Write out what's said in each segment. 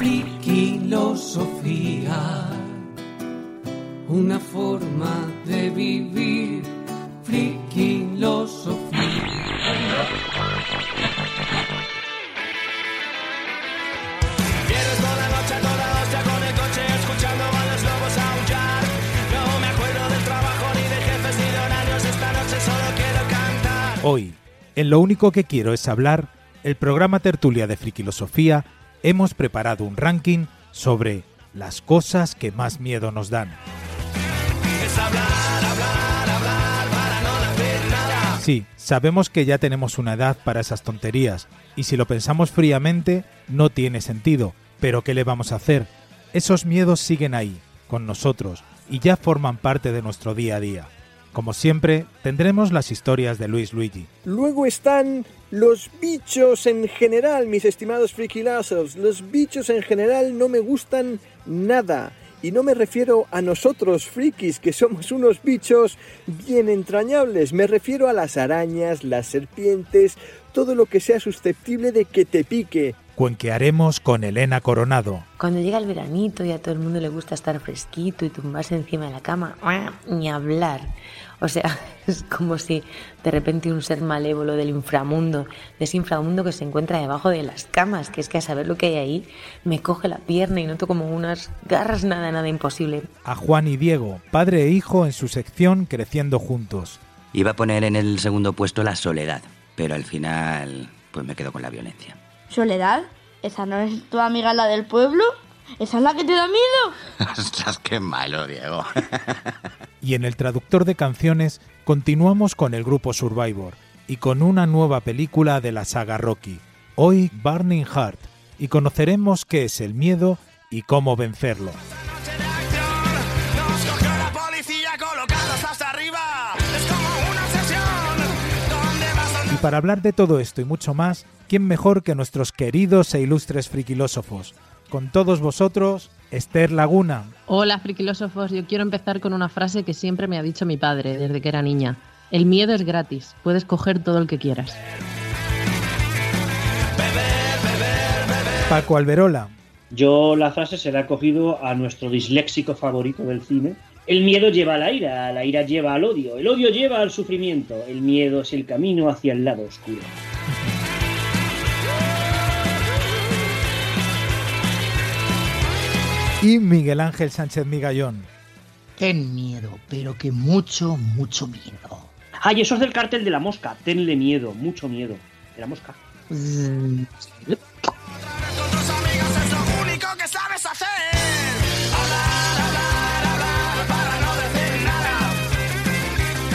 Friquilosofía, una forma de vivir. Friquilosofía. Vienes toda la noche, toda hostia con el coche, escuchando a los lobos aullar. No me acuerdo del trabajo, ni de jefes, ni de horarios. Esta noche solo quiero cantar. Hoy, en Lo único que quiero es hablar, el programa Tertulia de Friquilosofía, hemos preparado un ranking sobre las cosas que más miedo nos dan. Es hablar, hablar, hablar para no decir nada. Sí, sabemos que ya tenemos una edad para esas tonterías, y si lo pensamos fríamente, no tiene sentido, pero ¿qué le vamos a hacer? Esos miedos siguen ahí, con nosotros, y ya forman parte de nuestro día a día. Como siempre, tendremos las historias de Luis Luigi. Luego están los bichos en general, mis estimados frikilazos. Los bichos en general no me gustan nada. Y no me refiero a nosotros, frikis, que somos unos bichos bien entrañables. Me refiero a las arañas, las serpientes, todo lo que sea susceptible de que te pique. Cuenquearemos con Elena Coronado. Cuando llega el veranito y a todo el mundo le gusta estar fresquito y tumbarse encima de la cama, ni hablar. O sea, es como si de repente un ser malévolo del inframundo, de ese inframundo que se encuentra debajo de las camas, que es que a saber lo que hay ahí, me coge la pierna y noto como unas garras nada, nada imposible. A Juan y Diego, padre e hijo en su sección Creciendo Juntos. Iba a poner en el segundo puesto la soledad, pero al final pues me quedo con la violencia. ¿Soledad? ¿Esa no es tu amiga la del pueblo? ¿Esa es la que te da miedo? Ostras, qué malo, Diego. Y en el traductor de canciones continuamos con el grupo Survivor y con una nueva película de la saga Rocky, hoy Burning Heart, y conoceremos qué es el miedo y cómo vencerlo. Para hablar de todo esto y mucho más, ¿quién mejor que nuestros queridos e ilustres friquilósofos? Con todos vosotros, Esther Laguna, Hola, friquilósofos. Yo quiero empezar con una frase que siempre me ha dicho mi padre desde que era niña. El miedo es gratis. Puedes coger todo el que quieras. Paco Alberola, Yo la frase se la he cogido a nuestro disléxico favorito del cine. El miedo lleva a la ira, la ira lleva al odio, el odio lleva al sufrimiento, el miedo es el camino hacia el lado oscuro. y Miguel Ángel Sánchez Migallón. Ten miedo, pero que mucho, mucho miedo. Ay, eso es del cártel de la mosca. Tenle miedo, mucho miedo. De la mosca.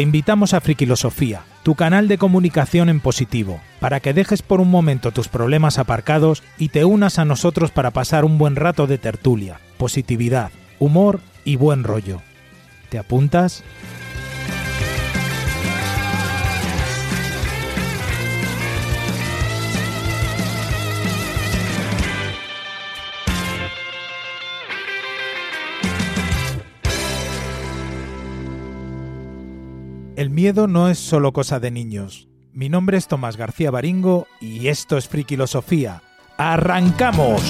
Te invitamos a Friquilosofía, tu canal de comunicación en positivo, para que dejes por un momento tus problemas aparcados y te unas a nosotros para pasar un buen rato de tertulia, positividad, humor y buen rollo. ¿Te apuntas? El miedo no es solo cosa de niños. Mi nombre es Tomás García Baringo y esto es Friquilosofía. ¡Arrancamos!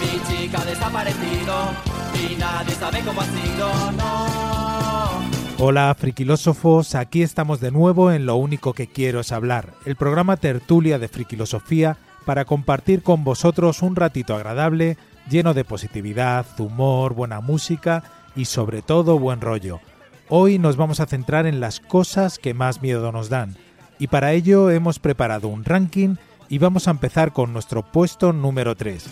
Mi chica ha desaparecido y nadie sabe cómo ha sido, no. Hola, friquilósofos, aquí estamos de nuevo en Lo único que quiero es hablar, el programa tertulia de friquilosofía para compartir con vosotros un ratito agradable, lleno de positividad, humor, buena música y sobre todo buen rollo. Hoy nos vamos a centrar en las cosas que más miedo nos dan, y para ello hemos preparado un ranking y vamos a empezar con nuestro puesto número 3.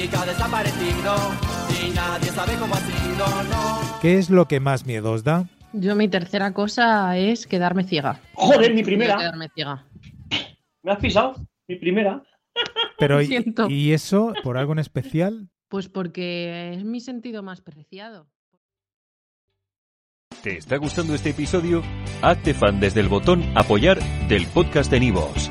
Chica ha desaparecido y nadie sabe cómo ha sido, no. ¿Qué es lo que más miedo os da? Yo mi tercera cosa es quedarme ciega. Joder, mi primera. Quedarme ciega. ¿Me has pisado? Mi primera. Pero Lo ¿y, siento. ¿y eso por algo en especial? Pues porque es mi sentido más preciado. ¿Te está gustando este episodio? Hazte fan desde el botón Apoyar del podcast de Nivos.